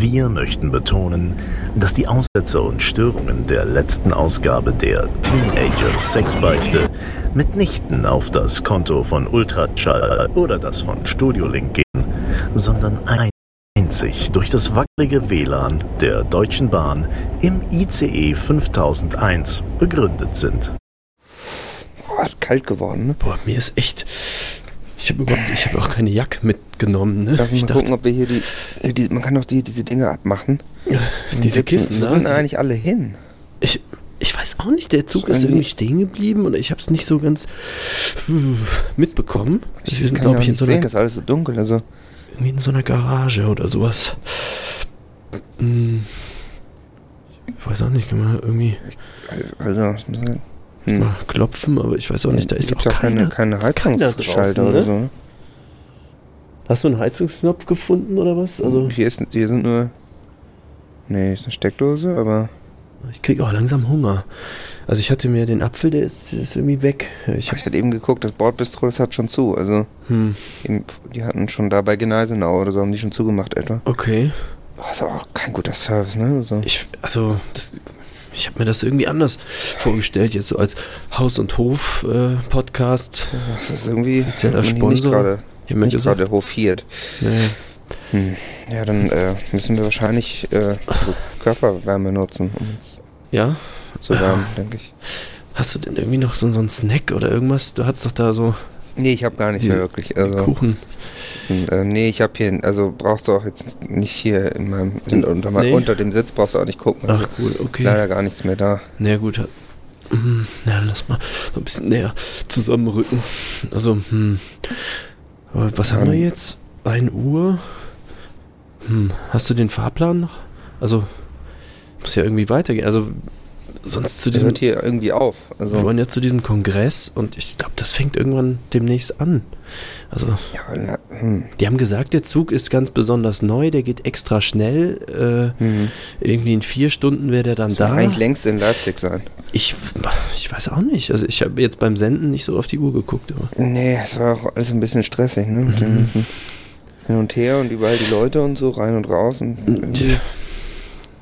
Wir möchten betonen, dass die Aussätze und Störungen der letzten Ausgabe der Teenager Sexbeichte mitnichten auf das Konto von Ultraschall oder das von Studiolink gehen, sondern einzig durch das wackelige WLAN der Deutschen Bahn im ICE 5001 begründet sind. Boah, ist kalt geworden, ne? Boah, mir ist echt. Ich habe überhaupt, ich habe auch keine Jacke mitgenommen, ne? Lass uns ich mal dachte, gucken, ob wir hier die, die man kann doch die, diese Dinge abmachen. diese Sitzen- Kissen, Wo ne? sind eigentlich alle hin? Ich, ich weiß auch nicht, der Zug Ist irgendwie- stehen geblieben oder ich habe es nicht so ganz äh, mitbekommen. Wir sind, kann ja glaube auch ich, in so, sehen, einer, das ist alles so dunkel. Also, irgendwie in so einer Garage oder sowas. Hm. Ich weiß auch nicht, kann man irgendwie also hm. mal klopfen, aber ich weiß auch nicht, da ist Gibt's auch keine, keine, Heizungsschalter draußen, oder ne? so. Hast du einen Heizungsknopf gefunden oder was? Also hier, ist, hier sind nur. Nee, ist eine Steckdose, aber. ich kriege auch langsam Hunger. Also ich hatte mir den Apfel, der ist, ist irgendwie weg. Ich Ich hatte eben geguckt, das Bordbistro, das hat schon zu. Also, hm, eben, die hatten schon da bei Gneisenau oder so, haben die schon zugemacht etwa. okay. Oh, ist aber auch kein guter Service, ne? Also, Ich, also, das, ich habe mir das irgendwie anders vorgestellt, jetzt so als Haus- und Hof-Podcast. das ist irgendwie. Offizieller hier nicht Sponsor. Gerade ich habe mir nicht gesagt, gerade hofiert. nee, Hm. Ja, dann äh, müssen wir wahrscheinlich äh, so Körperwärme nutzen, um uns ja, zu wärmen, denke ich. hast du denn irgendwie noch so, so einen Snack oder irgendwas? Du hattest doch da so Nee, ich habe gar nicht Die- mehr wirklich. Also, Kuchen. äh, nee, ich habe hier, also brauchst du auch jetzt nicht hier in meinem, in, unter, Nee. unter dem Sitz brauchst du auch nicht gucken. Also, Ach cool, okay. Leider gar nichts mehr da. Na gut. hat- Hm, Na, lass mal so ein bisschen näher zusammenrücken. Also, hm. Was haben wir Ähm. jetzt? 1 Uhr? Hm. Hast du den Fahrplan noch? Also, muss ja irgendwie weitergehen. Also, sonst zu Das diesem. hört hier irgendwie auf. Wir Also, wollen ja zu diesem Kongress und ich glaube, das fängt irgendwann demnächst an. Also, ja, na, hm, die haben gesagt, der Zug ist ganz besonders neu, der geht extra schnell. Äh, hm. irgendwie in vier Stunden wäre der dann Soll da. eigentlich längst in Leipzig sein. Ich, ich weiß auch nicht. Also ich habe jetzt beim Senden nicht so auf die Uhr geguckt. Aber Nee, es war auch alles ein bisschen stressig, ne? Mit Mhm. Hin und Her und überall die Leute und so, rein und raus. Und irgendwie-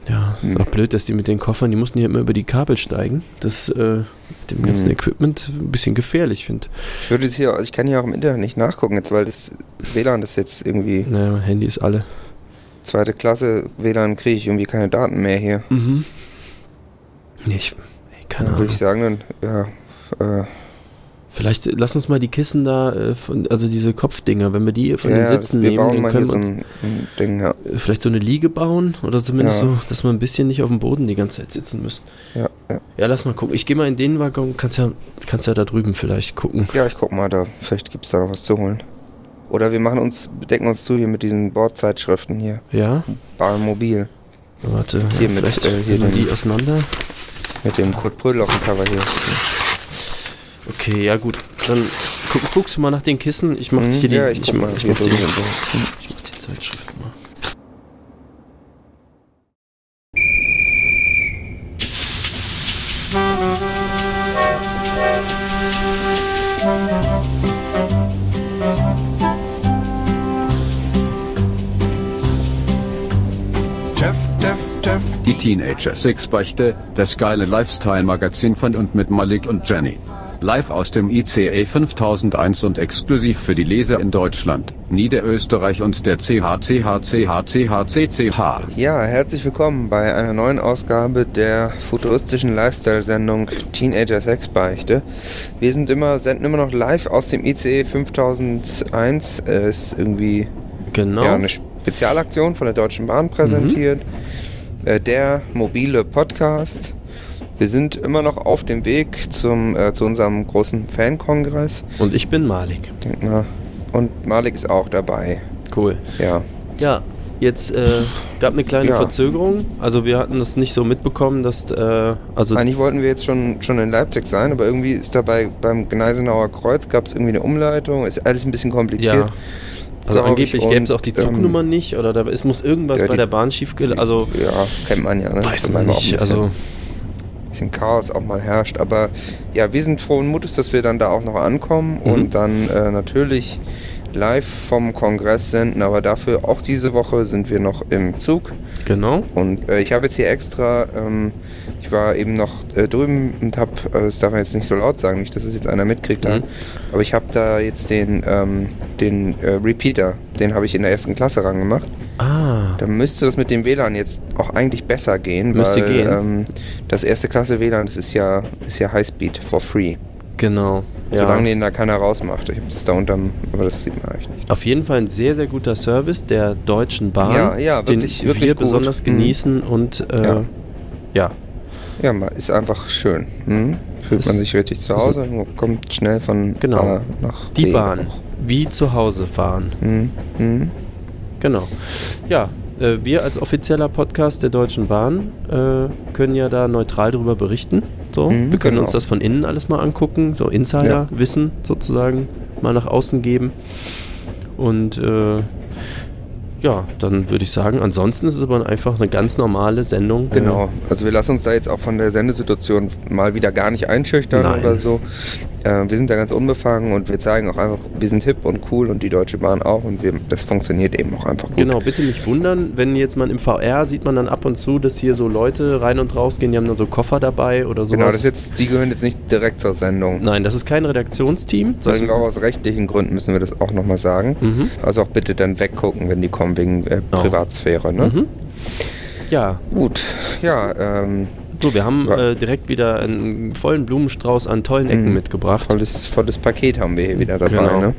ja, ist Hm. auch blöd, dass die mit den Koffern, die mussten hier immer über die Kabel steigen. Das äh, mit dem ganzen Mhm. Equipment ein bisschen gefährlich finde. ich würde jetzt hier, also ich kann hier auch im Internet nicht nachgucken, jetzt, weil das WLAN das jetzt irgendwie Naja, mein Handy ist alle. zweite Klasse WLAN kriege ich irgendwie keine Daten mehr hier. Mhm. Nee, ich, ey, keine Ahnung. würde ich sagen, dann, ja, äh, Vielleicht lass uns mal die Kissen da, äh, also diese Kopfdinger, wenn wir die von ja, den Sitzen nehmen, dann können so wir uns ein, Ding, ja. äh, vielleicht so eine Liege bauen oder zumindest Ja. so, dass wir ein bisschen nicht auf dem Boden die ganze Zeit sitzen müssen. Ja, ja. Ja, lass mal gucken. Ich gehe mal in den Waggon, kannst ja, kannst ja da drüben vielleicht gucken. ja, ich guck mal, da vielleicht gibt es da noch was zu holen. Oder wir machen uns, decken uns zu hier mit diesen Bordzeitschriften hier. Ja, Bahnmobil. warte, Hier mit, vielleicht äh, hier den- die auseinander. Mit dem Kurt Brödel auf dem Cover hier. Okay, ja gut. Dann guck, guckst du mal nach den Kissen. Ich mach Mhm, hier die, ja, ich ich, mach, mal ich, mach die, ich mach die Zeitschrift mal. Die Teenager Six Beichte, das geile Lifestyle-Magazin von und mit Malik und Jenny. Live aus dem ICE 5001 und exklusiv für die Leser in Deutschland, Niederösterreich und der CHCHCHCHCCH. Ja, herzlich willkommen bei einer neuen Ausgabe der futuristischen Lifestyle-Sendung Teenager Sexbeichte. Wir sind immer, senden immer noch live aus dem ICE 5001. Äh, ist irgendwie Genau. ja, eine Spezialaktion von der Deutschen Bahn präsentiert. Äh, der mobile Podcast. Wir sind immer noch auf dem Weg zum, äh, zu unserem großen Fankongress. Und ich bin Malik. Denk mal. Und Malik ist auch dabei. Cool. Ja. Ja, jetzt äh, gab eine kleine Ja. Verzögerung. Also wir hatten das nicht so mitbekommen, dass äh, also Eigentlich wollten wir jetzt schon, schon in Leipzig sein, aber irgendwie ist dabei beim Gneisenauer Kreuz gab es irgendwie eine Umleitung. Ist alles ein bisschen kompliziert. ja. Also angeblich ich, gäbe es auch die Zugnummer nicht oder da, es muss irgendwas ja, bei die- der Bahn schief Also Ja, kennt man ja. Ne? weiß man nicht. Also bisschen Chaos auch mal herrscht. Aber ja, wir sind frohen Mutes, dass wir dann da auch noch ankommen Mhm. und dann äh, natürlich live vom Kongress senden, aber dafür auch diese Woche sind wir noch im Zug. Genau. Und äh, ich habe jetzt hier extra, ähm, ich war eben noch äh, drüben und habe, äh, das darf man jetzt nicht so laut sagen, nicht, dass es jetzt einer mitkriegt, da, Mhm. aber ich habe da jetzt den, ähm, den äh, Repeater, den habe ich in der ersten Klasse rangemacht. Ah, Da müsste das mit dem WLAN jetzt auch eigentlich besser gehen, Müsste weil gehen. Ähm, das erste Klasse WLAN, das ist ja, ist ja Highspeed for free. genau. Ja. Solange den da keiner rausmacht. Ich habe das da unterm, aber das sieht man eigentlich nicht. Auf jeden Fall ein sehr, sehr guter Service der Deutschen Bahn, Ja, ja, wirklich- den wirklich wir gut. besonders Mhm. genießen und äh, ja. Ja. Ja, ist einfach schön. Mhm. Fühlt Ist- man sich richtig zu Hause, kommt schnell von Genau. A nach die Bahn, auch. wie zu Hause fahren. Mhm. Mhm. Genau. Ja, äh, wir als offizieller Podcast der Deutschen Bahn äh, können ja da neutral darüber berichten. So, Mhm, wir können genau. uns das von innen alles mal angucken, so Insider-Wissen sozusagen mal nach außen geben. Und äh, ja, dann würde ich sagen, ansonsten ist es aber einfach eine ganz normale Sendung. Genau, also wir lassen uns da jetzt auch von der Sendesituation mal wieder gar nicht einschüchtern Nein. oder so. Äh, wir sind da ganz unbefangen und wir zeigen auch einfach, wir sind hip und cool und die Deutsche Bahn auch und wir, das funktioniert eben auch einfach gut. Genau, bitte nicht wundern, wenn jetzt man im VR sieht man dann ab und zu, dass hier so Leute rein und raus gehen, die haben dann so Koffer dabei oder sowas. Genau, das ist jetzt, die gehören jetzt nicht direkt zur Sendung. Nein, das ist kein Redaktionsteam. Sind auch aus rechtlichen Gründen müssen wir das auch nochmal sagen. Mhm. Also auch bitte dann weggucken, wenn die kommen wegen äh, Oh. Privatsphäre. Ne? Mhm. Ja, Gut, ja, ähm, so, wir haben Ja. äh, direkt wieder einen vollen Blumenstrauß an tollen Ecken Mhm. mitgebracht. volles, volles Paket haben wir hier wieder dabei. Genau. Ne?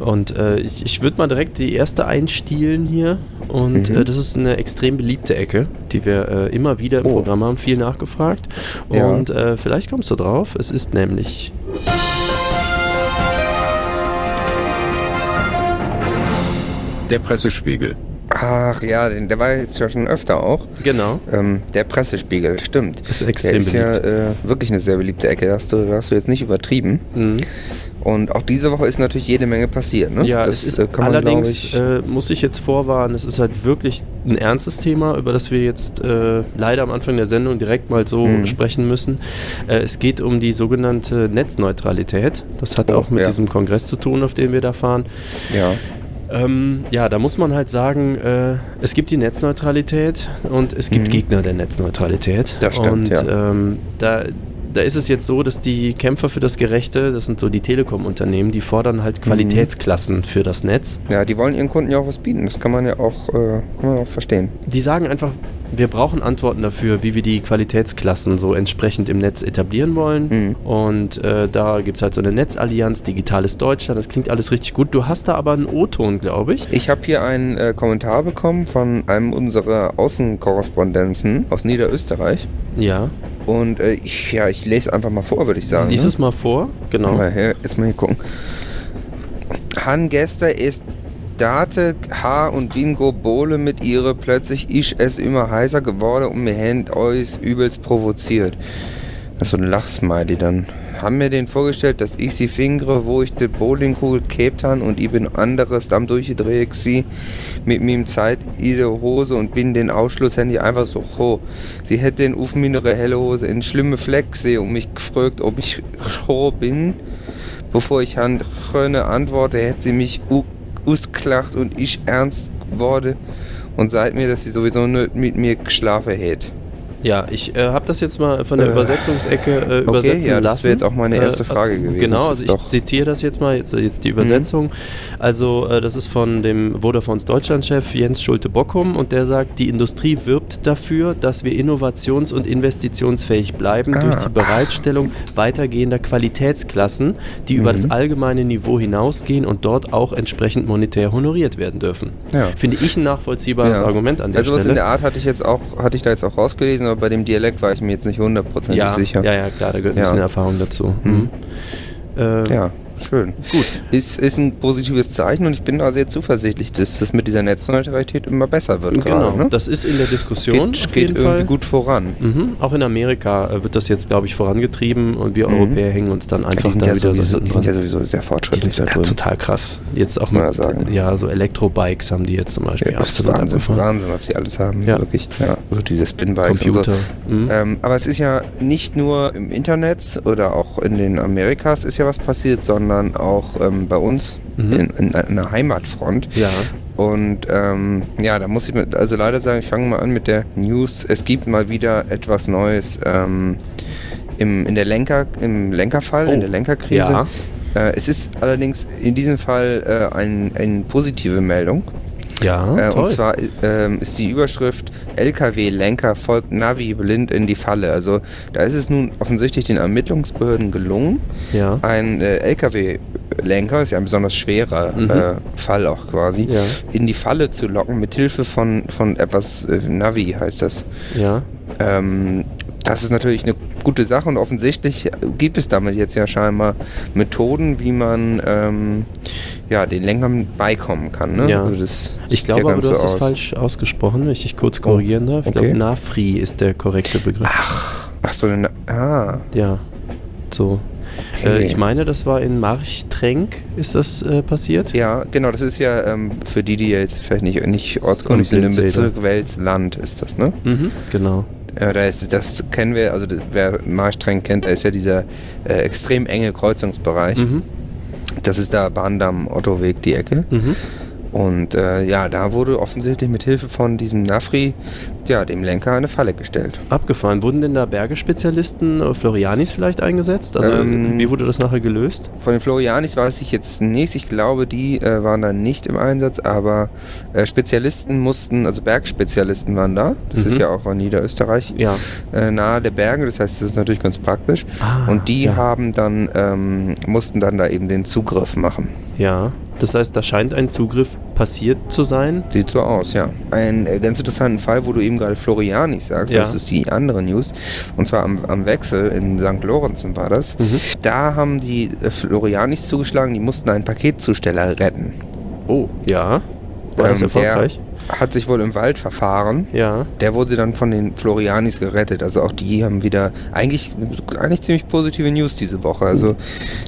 Und äh, ich, ich würde mal direkt die erste einstielen hier. Und Mhm. äh, das ist eine extrem beliebte Ecke, die wir äh, immer wieder im Oh. Programm haben, viel nachgefragt. Ja. Und äh, vielleicht kommst du drauf. Es ist nämlich Der Pressespiegel. Ach ja, der war jetzt ja schon öfter auch. genau. Ähm, der Pressespiegel, stimmt. Ist extrem der ist beliebt. ja äh, wirklich eine sehr beliebte Ecke. Da hast du, hast du jetzt nicht übertrieben. Mhm. Und auch diese Woche ist natürlich jede Menge passiert. Ne? Ja, das es ist äh, kann man, allerdings, ich, äh, muss ich jetzt vorwarnen, es ist halt wirklich ein ernstes Thema, über das wir jetzt äh, leider am Anfang der Sendung direkt mal so Mhm. sprechen müssen. Äh, es geht um die sogenannte Netzneutralität. Das hat Oh, auch mit ja. diesem Kongress zu tun, auf den wir da fahren. ja. Ähm, ja, da muss man halt sagen, äh, es gibt die Netzneutralität und es gibt Mhm. Gegner der Netzneutralität. Das stimmt, und ja. ähm, da, da ist es jetzt so, dass die Kämpfer für das Gerechte, das sind so die Telekom-Unternehmen, die fordern halt Qualitätsklassen für das Netz. ja, die wollen ihren Kunden ja auch was bieten. Das kann man ja auch, äh, kann man auch verstehen. Die sagen einfach, wir brauchen Antworten dafür, wie wir die Qualitätsklassen so entsprechend im Netz etablieren wollen. Mhm. Und äh, da gibt es halt so eine Netzallianz, Digitales Deutschland, das klingt alles richtig gut. Du hast da aber einen O-Ton, glaube ich. Ich habe hier einen äh, Kommentar bekommen von einem unserer Außenkorrespondenzen aus Niederösterreich. Ja. Und äh, ich, ja, ich lese einfach mal vor, würde ich sagen. Lies ne? es mal vor. Genau. Mal her, erstmal hier gucken. Han gestern ist Date, H und Bingo Bole mit ihre plötzlich ist es immer heißer geworden und mir händ euch übelst provoziert. Das ist so ein Lachsmiley dann. Haben mir den vorgestellt, dass ich sie fingere, wo ich die Bowlingkugel gehabt han und ich bin anderes am durchgedreht sie mit meinem Zeit ihre Hose und bin den Ausschlusshandy einfach so ho. Sie hätte den auf meine helle Hose in schlimme Fleck gesehen und mich gefragt, ob ich ho bin. Bevor ich han antworte, hätte sie mich u- ausgelacht und ich ernst geworden und seit mir, dass sie sowieso nicht mit mir geschlafen hätte. Ja, ich äh, habe das jetzt mal von der Äh, Übersetzungsecke äh, übersetzen ja, das lassen. wäre jetzt auch meine erste Äh, Frage gewesen. Genau, Das also ich Mhm. zitiere das jetzt mal, jetzt, jetzt die Übersetzung. Also äh, das ist von dem Vodafones Deutschlandchef Jens Schulte-Bockum und der sagt, die Industrie wirbt dafür, dass wir innovations- und investitionsfähig bleiben Ah. durch die Bereitstellung weitergehender Qualitätsklassen, die über Mhm. das allgemeine Niveau hinausgehen und dort auch entsprechend monetär honoriert werden dürfen. Ja. Finde ich ein nachvollziehbares Ja. Argument an der also was in Stelle. der Art hatte ich jetzt auch, hatte ich da jetzt auch rausgelesen, aber bei dem Dialekt war ich mir jetzt nicht hundertprozentig ja, sicher. ja, ja, klar, da gehört ein Ja. bisschen Erfahrung dazu. Mhm. Mhm. Äh, Ja, schön. Gut. Ist, ist ein positives Zeichen und ich bin da sehr zuversichtlich, dass das mit dieser Netzneutralität immer besser wird Genau, gerade. Ne? das ist in der Diskussion geht geht irgendwie Fall. gut voran. Mhm. Auch in Amerika äh, wird das jetzt, glaube ich, vorangetrieben und wir Mhm. Europäer hängen uns dann Die einfach sind, da ja wieder sowieso, so die sind ja sowieso sehr Die fortschrittlich sind da ja total krass. Jetzt auch mit, sagen. ja, so Elektrobikes haben die jetzt zum Beispiel. Ja, absolut Wahnsinn, abgefahren. Wahnsinn, was die alles haben. Ja. Ja. Wirklich. Ja, so diese Spinbikes Computer. so. Mhm. Ähm, aber es ist ja nicht nur im Internet oder auch in den Amerikas ist ja was passiert, sondern sondern auch ähm, bei uns Mhm. in, in, in der Heimatfront. Ja. Und ähm, ja, da muss ich mit, also leider sagen, ich fange mal an mit der News. Es gibt mal wieder etwas Neues ähm, im, in der Lenker, im Lenkerfall, Oh, in der Lenkerkrise. ja. Äh, es ist allerdings in diesem Fall äh, ein, eine positive Meldung. Ja, Äh, und zwar ähm, ist die Überschrift LKW-Lenker folgt Navi blind in die Falle. Also da ist es nun offensichtlich den Ermittlungsbehörden gelungen, ja. ein äh, LKW-Lenker, ist ja ein besonders schwerer Mhm. äh, Fall auch quasi, Ja. in die Falle zu locken mit Hilfe von, von etwas äh, Navi heißt das. ja. Ähm, das ist natürlich eine gute Sache und offensichtlich gibt es damit jetzt ja scheinbar Methoden, wie man ähm, ja, den Lenkern beikommen kann. Ne? Ja. Also das Ich glaube aber, du hast es aus. falsch ausgesprochen, wenn ich dich kurz korrigieren darf. Ich okay. glaube, Nafri ist der korrekte Begriff. Ach so, eine, ah, Ja, so. Okay. Äh, ich meine, das war in Marchtrenk, ist das äh, passiert? ja, genau, das ist ja ähm, für die, die jetzt vielleicht nicht, nicht ortskundig sind, im. Bezirk Welsland ist das, ne? Mhm, genau. Ja, da ist, das kennen wir, also wer Marstreng kennt, da ist ja dieser äh, extrem enge Kreuzungsbereich. Mhm, Das ist da Bahndamm Ottoweg die Ecke. mhm. Und äh, ja, da wurde offensichtlich mit Hilfe von diesem Nafri, ja, dem Lenker eine Falle gestellt. Abgefahren. Wurden denn da Bergespezialisten, äh, Florianis vielleicht eingesetzt? Also Ähm, wie wurde das nachher gelöst? Von den Florianis weiß ich jetzt nichts. Ich glaube, die äh, waren da nicht im Einsatz, aber äh, Spezialisten mussten, also Bergspezialisten waren da. Das Mhm. ist ja auch in Niederösterreich. Ja. äh, nahe der Berge, das heißt, das ist natürlich ganz praktisch. Ah, und die ja. haben dann, ähm, mussten dann da eben den Zugriff machen. Ja. Das heißt, da scheint ein Zugriff passiert zu sein. Sieht so aus, ja. Ein äh, ganz interessanten Fall, wo du eben gerade Florianis sagst, Ja. das ist die andere News. Und zwar am, am Wechsel in St. Lorenzen war das. Mhm. Da haben die äh, Florianis zugeschlagen, die mussten einen Paketzusteller retten. Oh, ja. War das Ähm, erfolgreich? Hat sich wohl im Wald verfahren. Ja. Der wurde dann von den Florianis gerettet. Also auch die haben wieder eigentlich, eigentlich ziemlich positive News diese Woche. Also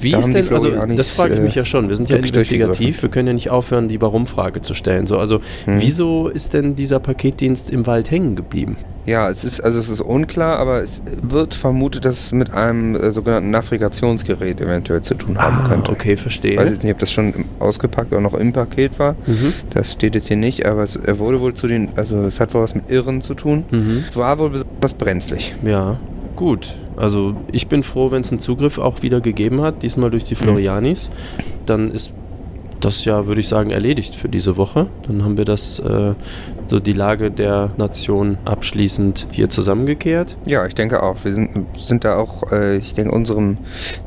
Wie ist denn, also das frage ich äh, mich ja schon, wir sind ja investigativ, wir können ja nicht aufhören, die Warum-Frage zu stellen. So, also Hm. wieso ist denn dieser Paketdienst im Wald hängen geblieben? Ja, es ist also es ist unklar, aber es wird vermutet, dass es mit einem äh, sogenannten Navigationsgerät eventuell zu tun haben könnte. Ah, okay, Ich verstehe. weiß jetzt nicht, ob das schon ausgepackt oder noch im Paket war. Mhm. Das steht jetzt hier nicht, aber es er wurde wohl zu den, also es hat wohl was mit Irren zu tun. Mhm. War wohl besonders brenzlig. Ja, gut. Also ich bin froh, wenn es einen Zugriff auch wieder gegeben hat, diesmal durch die Florianis. Dann ist das ja, würde ich sagen, erledigt für diese Woche. Dann haben wir das, äh, so die Lage der Nation abschließend hier zusammengekehrt. Ja, ich denke auch. Wir sind, sind da auch, äh, ich denke, unserem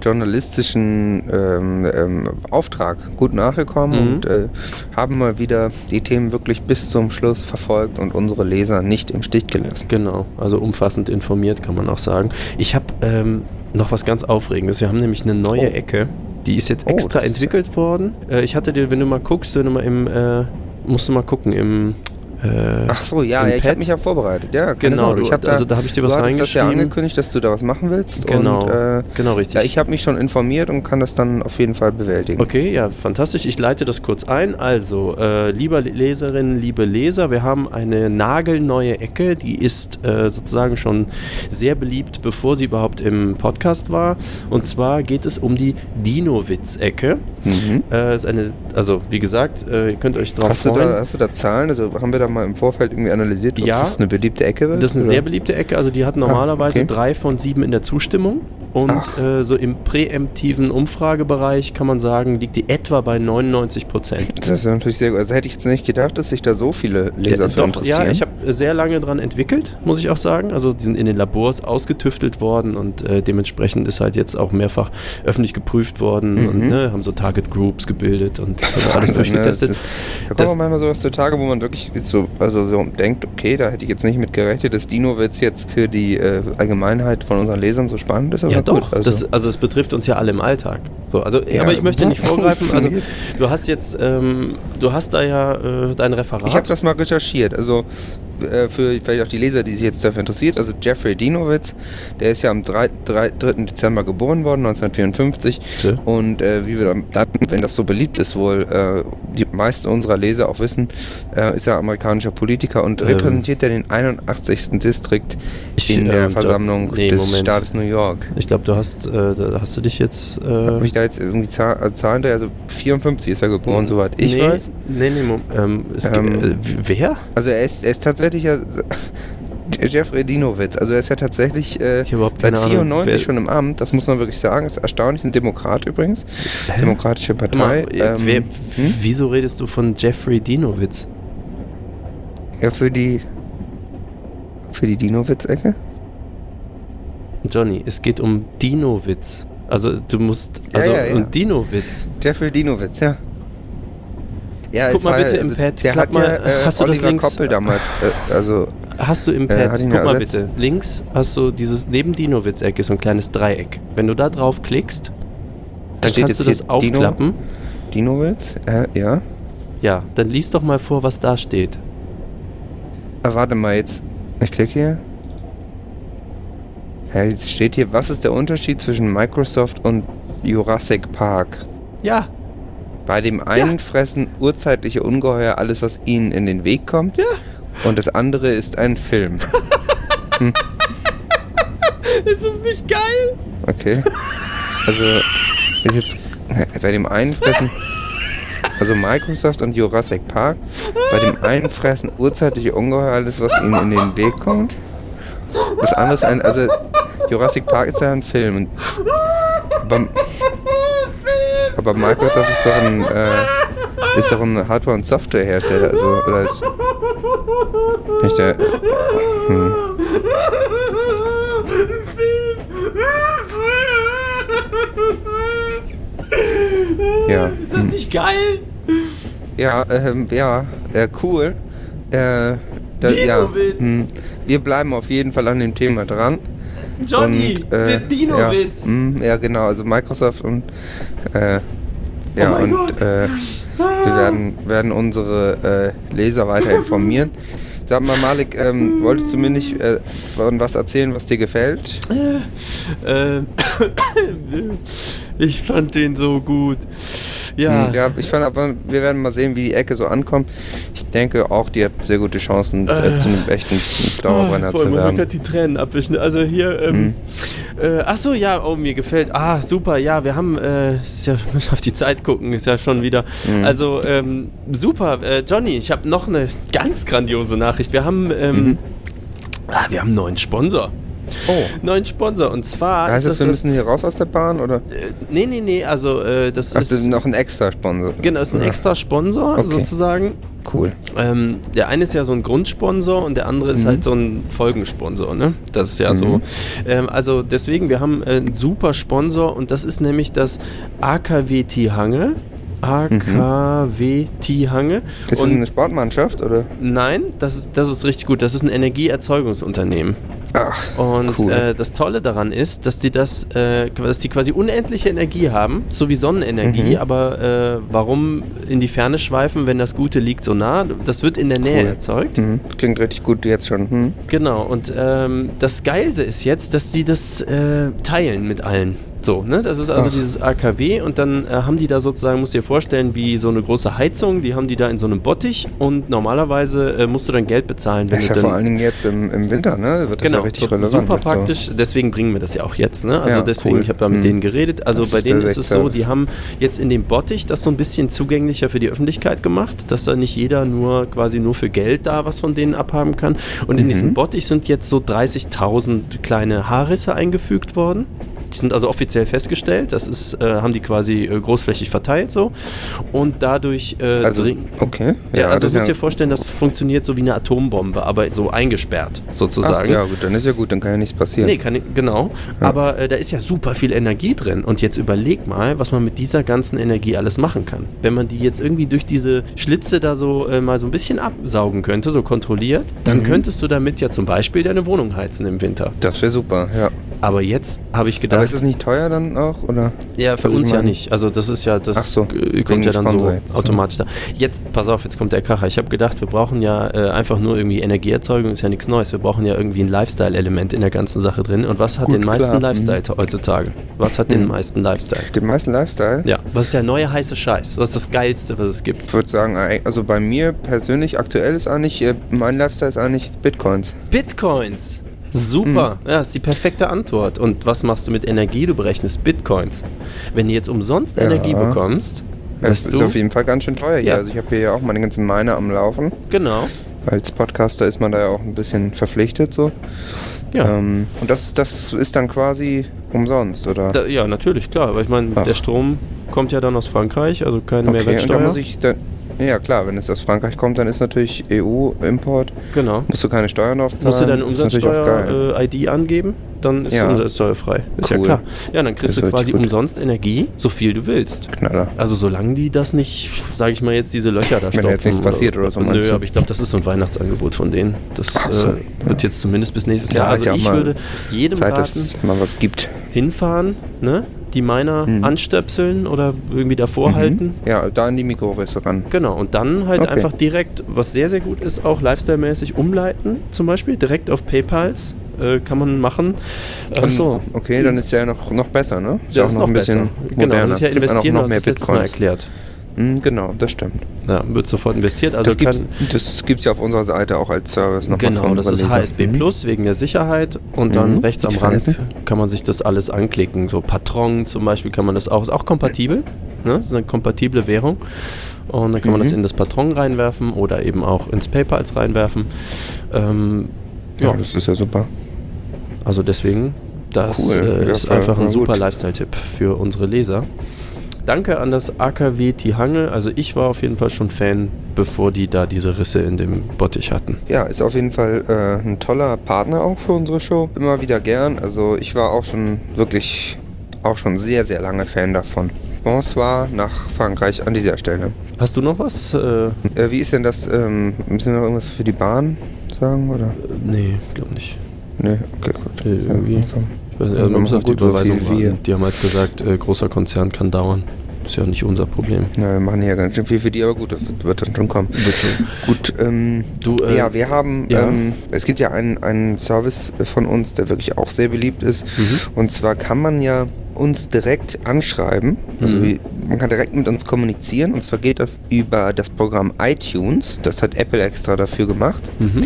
journalistischen ähm, ähm, Auftrag gut nachgekommen Mhm. und äh, haben mal wieder die Themen wirklich bis zum Schluss verfolgt und unsere Leser nicht im Stich gelassen. Genau, also umfassend informiert kann man auch sagen. Ich habe ähm, noch was ganz Aufregendes. Wir haben nämlich eine neue Oh. Ecke. Die ist jetzt Oh, extra ist- entwickelt worden. Äh, ich hatte dir, wenn du mal guckst, wenn du mal im, äh, musst du mal gucken, im äh, Ach so, ja, ja ich habe mich ja vorbereitet. Ja, Genau, du, ich hab also da habe ich dir was du hattest das ja reingeschrieben. angekündigt, dass du da was machen willst. Genau, Und, äh, genau richtig. ja, ich habe mich schon informiert und kann das dann auf jeden Fall bewältigen. Okay, ja, fantastisch. Ich leite das kurz ein. Also, äh, liebe Leserinnen, liebe Leser, wir haben eine nagelneue Ecke, die ist äh, sozusagen schon sehr beliebt, bevor sie überhaupt im Podcast war. Und zwar geht es um die Dino-Witz-Ecke. Mhm. Äh, ist eine, also wie gesagt, äh, ihr könnt euch drauf Hast, du freuen. da, hast du da Zahlen? Also haben wir da mal im Vorfeld irgendwie analysiert, ob Ja. das eine beliebte Ecke wird? Das ist eine oder? sehr beliebte Ecke, also die hat normalerweise okay. drei von sieben in der Zustimmung. Und äh, so im präemptiven Umfragebereich kann man sagen, liegt die etwa bei 99 Prozent. Das ist natürlich sehr gut. Also hätte ich jetzt nicht gedacht, dass sich da so viele Leser Ja, für doch, interessieren. ja, ich habe sehr lange dran entwickelt, muss ich auch sagen. Also die sind in den Labors ausgetüftelt worden und äh, dementsprechend ist halt jetzt auch mehrfach öffentlich geprüft worden Mhm. und ne, haben so Target Groups gebildet und alles ne? durchgetestet. Das ist- Da Das- auch manchmal sowas zutage, wo man wirklich jetzt so, also so denkt, okay, da hätte ich jetzt nicht mit gerechnet, dass Dino-Witz jetzt für die äh, Allgemeinheit von unseren Lesern so spannend ist. Aber Ja, gut, doch. Also, das, also es betrifft uns ja alle im Alltag. So, also, Ja, aber ich möchte nicht vorgreifen. Also du hast jetzt, ähm, du hast da ja äh, dein Referat. ich habe das mal recherchiert. Also äh, für vielleicht auch die Leser, die sich jetzt dafür interessiert. Also Jeffrey Dinowitz, der ist ja am 3, 3, 3. Dezember geboren worden, 1954. Ja. Und äh, wie wir dann, dann, wenn das so beliebt ist, wohl äh, die meisten unserer Leser auch wissen, äh, ist er amerikanischer Politiker und Ähm. repräsentiert er den 81. Distrikt Ich, in der ähm, da- Versammlung nee, des Moment. Staates New York. Ich glaube, du hast, äh, da hast du dich jetzt. Äh, Hab mich da jetzt irgendwie Zahl, also Zahlen, also 54 ist er geboren, soweit ich nee, weiß. Nee, nee, Mom ähm, Ähm, äh, wer? Also er ist, er ist tatsächlich ja Jeffrey Dinowitz. Also er ist ja tatsächlich äh, seit keine Ahnung, 94 wer- schon im Amt. Das muss man wirklich sagen. Ist erstaunlich. Ein Demokrat übrigens. Hä? Demokratische Partei. Mal, äh, Ähm, wer, hm? Wieso redest du von Jeffrey Dinowitz? Ja, für die für die Dinowitz-Ecke. Johnny, es geht um Dinowitz. Also du musst. Ja, Also ja, ja. und Dinowitz. Jeffrey Dinowitz, ja. Ja, Guck mal war- bitte im also Pad, Der hat mal, ja äh, hast du das Oliver links- Koppel damals, äh, also Hast du im Äh, Pad, ihn guck ja mal ersetzt. bitte, links hast du dieses, neben Dinowitz-Eck ist so ein kleines Dreieck. Wenn du da drauf klickst, Da dann steht kannst du das hier Dino. aufklappen. Dinowitz, äh, ja. Ja, dann lies doch mal vor, was da steht. Ah, warte mal jetzt. Ich klicke hier. Ja, jetzt steht hier, was ist der Unterschied zwischen Microsoft und Jurassic Park? Ja, Bei dem einen fressen urzeitliche Ungeheuer alles, was ihnen in den Weg kommt. Ja. Und das andere ist ein Film. ist das nicht geil? Okay. Also, ist jetzt bei dem einen fressen. Also Microsoft und Jurassic Park. Bei dem einen fressen urzeitliche Ungeheuer alles, was ihnen in den Weg kommt. Das andere ist ein. Also, Jurassic Park ist ja ein Film. Und aber, aber Microsoft ist doch ein. Äh, ist doch ein Hardware- und Softwarehersteller. Also, oder ist. Nicht der. Hm. Ja. Ist das hm. nicht geil? Ja, ähm, ja, äh, cool. Äh, da, ja, Dinowitz. hm, wir bleiben auf jeden Fall an dem Thema dran. Johnny, und, äh, der Dinowitz. Ja, hm, ja, genau, also Microsoft und äh, ja, Oh mein und Gott. äh, wir werden, werden unsere äh, Leser weiter informieren. Sag mal, Malik, ähm, wolltest du mir nicht äh, von was erzählen, was dir gefällt? Äh, ich fand den so gut. Ja, Hm, ja, ich fand aber, wir werden mal sehen, wie die Ecke so ankommt. Ich denke auch, die hat sehr gute Chancen, äh, Äh. zu einem echten Dauerbrenner Ah, zu werden. kann die Tränen abwischen. Also hier, ähm, äh, ach so, ja, oh, mir gefällt. Ah, super, ja, wir haben, äh, ist ja, auf die Zeit gucken, ist ja schon wieder. Mhm. Also, ähm, super, äh, Johnny, ich habe noch eine ganz grandiose Nachricht. Wir haben, ähm, Mhm. ah, wir haben einen neuen Sponsor. Oh. Neuen Sponsor und zwar Heißt das, ist wir das, das müssen hier raus aus der Bahn oder? äh, nee, nee, nee, also äh, das Ach, das ist ist noch ein extra Sponsor. genau, ist ein Ja, extra Sponsor Okay. sozusagen. Cool. Ähm, der eine ist ja so ein Grundsponsor und der andere ist Mhm. halt so ein Folgensponsor, ne? Das ist ja so. Mhm. Ähm, also deswegen, wir haben äh, einen super Sponsor und das ist nämlich das AKW Tihange. AKW Tihange. Ist das Und eine Sportmannschaft oder? nein, das ist, das ist richtig gut. Das ist ein Energieerzeugungsunternehmen. Ach, Und Cool. äh, das Tolle daran ist, dass die das, äh, dass die quasi unendliche Energie haben, so wie Sonnenenergie, Mhm. aber äh, warum in die Ferne schweifen, wenn das Gute liegt so nah? Das wird in der Nähe Cool. erzeugt. mhm. klingt richtig gut jetzt schon. Hm. Genau, und ähm, das Geilste ist jetzt, dass die das äh, teilen mit allen. So, ne? Das ist also Ach. dieses AKW und dann äh, haben die da sozusagen, musst du dir vorstellen, wie so eine große Heizung, die haben die da in so einem Bottich und normalerweise äh, musst du dann Geld bezahlen, wenn ist du ja vor allen Dingen jetzt im, im Winter, ne? Wird das Genau, ja richtig relevant. super jetzt so. praktisch. Deswegen bringen wir das ja auch jetzt. Ne? Also Ja, deswegen, cool. ich habe da mit Mhm. denen geredet. Also Das bei denen ist es so, die haben jetzt in dem Bottich das so ein bisschen zugänglicher für die Öffentlichkeit gemacht, dass da nicht jeder nur quasi nur für Geld da was von denen abhaben kann. Und in Mhm. diesem Bottich sind jetzt so 30.000 kleine Haarrisse eingefügt worden. Die sind also offiziell festgestellt. Das ist, äh, haben die quasi äh, großflächig verteilt so. Und dadurch äh, Also, okay. ja, also das du musst dir vorstellen, das funktioniert so wie eine Atombombe, aber so eingesperrt Ach, sozusagen. ja, gut, dann ist ja gut, dann kann ja nichts passieren. Nee, kann genau. Ja. Aber äh, da ist ja super viel Energie drin. Und jetzt überleg mal, was man mit dieser ganzen Energie alles machen kann. Wenn man die jetzt irgendwie durch diese Schlitze da so äh, mal so ein bisschen absaugen könnte, so kontrolliert, dann Mhm. könntest du damit ja zum Beispiel deine Wohnung heizen im Winter. Das wäre super, ja. Aber jetzt habe ich gedacht, Aber ist es nicht teuer dann auch? Oder? Ja, für Also ich uns ja nicht. Also das ist ja, das so, kommt ja dann so automatisch da. Jetzt, pass auf, jetzt kommt der Kracher. Ich habe gedacht, wir brauchen ja äh, einfach nur irgendwie Energieerzeugung, ist ja nichts Neues. Wir brauchen ja irgendwie ein Lifestyle-Element in der ganzen Sache drin. Und was hat Gut, den meisten klar. Lifestyle heutzutage? Was hat den Mhm. meisten Lifestyle? Den meisten Lifestyle? Ja, was ist der neue heiße Scheiß? Was ist das Geilste, was es gibt? Ich würde sagen, also bei mir persönlich aktuell ist eigentlich, äh, mein Lifestyle ist eigentlich Bitcoins. Bitcoins. Super, ja, ist die perfekte Antwort. Und was machst du mit Energie? Du berechnest Bitcoins. Wenn du jetzt umsonst Ja. Energie bekommst, Das ist du, auf jeden Fall ganz schön teuer hier. Ja. Also ich habe hier ja auch meine ganzen Miner am Laufen. genau, Als Podcaster ist man da ja auch ein bisschen verpflichtet so. ja. Ähm, und das, das ist dann quasi umsonst, oder? Da, ja, natürlich, klar. Aber ich meine, der Strom kommt ja dann aus Frankreich, also keine okay, und da Mehrwertsteuer. muss ich dann. Ja klar, wenn es aus Frankreich kommt, dann ist natürlich EU-Import. genau. Musst du keine Steuern drauf zahlen. Musst du deine. Umsatzsteuer-ID angeben, dann ist Ja. Umsatzsteuerfrei. Ist ja Cool. klar. Ja, dann kriegst Das du quasi umsonst Energie, so viel du willst. Knaller. Also solange die das nicht, sage ich mal jetzt, diese Löcher da Wenn stopfen. jetzt nichts passiert oder so, Nö, aber ich glaube, das ist so ein Weihnachtsangebot von denen. Das Ach so, äh, wird jetzt zumindest bis nächstes Jahr. Ja, Also ja auch ich würde jedem Zeit, raten, mal was gibt. hinfahren, ne? Die Miner Mhm. anstöpseln oder irgendwie davor halten. Ja, da in die Mikrorisse ran. Genau, und dann halt Okay. einfach direkt, was sehr, sehr gut ist, auch lifestyle-mäßig umleiten, zum Beispiel direkt auf PayPals äh, kann man machen. Ach so. Okay, dann ist ja noch, noch besser, ne? Das ist noch besser. Genau, das ist ja auch investieren, noch mehr das letztes Mal erklärt. Mhm, genau, das stimmt. Ja, wird sofort investiert. Also das das gibt's ja auf unserer Seite auch als Service noch Genau, das ist HSB Plus wegen der Sicherheit und dann Mhm, rechts am Rand kann man sich das alles anklicken. So Patron zum Beispiel kann man das auch, ist auch kompatibel, ne? Das ist eine kompatible Währung und dann kann man Mhm. das in das Patron reinwerfen oder eben auch ins PayPals reinwerfen. Ähm, Ja, ja, das ist ja super. also deswegen, das Cool, äh, ja, ist voll- einfach ein super. Lifestyle-Tipp für unsere Leser. Danke an das AKW Tihange. Also ich war auf jeden Fall schon Fan, bevor die da diese Risse in dem Bottich hatten. Ja, ist auf jeden Fall äh, ein toller Partner auch für unsere Show. Immer wieder gern. Also ich war auch schon wirklich, auch schon sehr, sehr lange Fan davon. Bonsoir nach Frankreich an dieser Stelle. Hast du noch was? Äh, Äh, wie ist denn das? Ähm, müssen wir noch irgendwas für die Bahn sagen? Oder? nee, glaube nicht. Nee, okay, gut. Nee, irgendwie. So. Ich weiß nicht, Also man muss auf die Überweisung viel warten. Die haben halt gesagt, äh, großer Konzern kann dauern. Ist ja nicht unser Problem. Ja, wir machen hier ganz schön viel für die, aber gut, das wird- dann schon kommen. Schon. Gut, ähm, Du, äh, ja, wir haben, ja. Ähm, es gibt ja einen, einen Service von uns, der wirklich auch sehr beliebt ist. Mhm. Und zwar kann man ja uns direkt anschreiben. Also Mhm. wie, man kann direkt mit uns kommunizieren. Und zwar geht das über das Programm iTunes. Das hat Apple extra dafür gemacht. Mhm.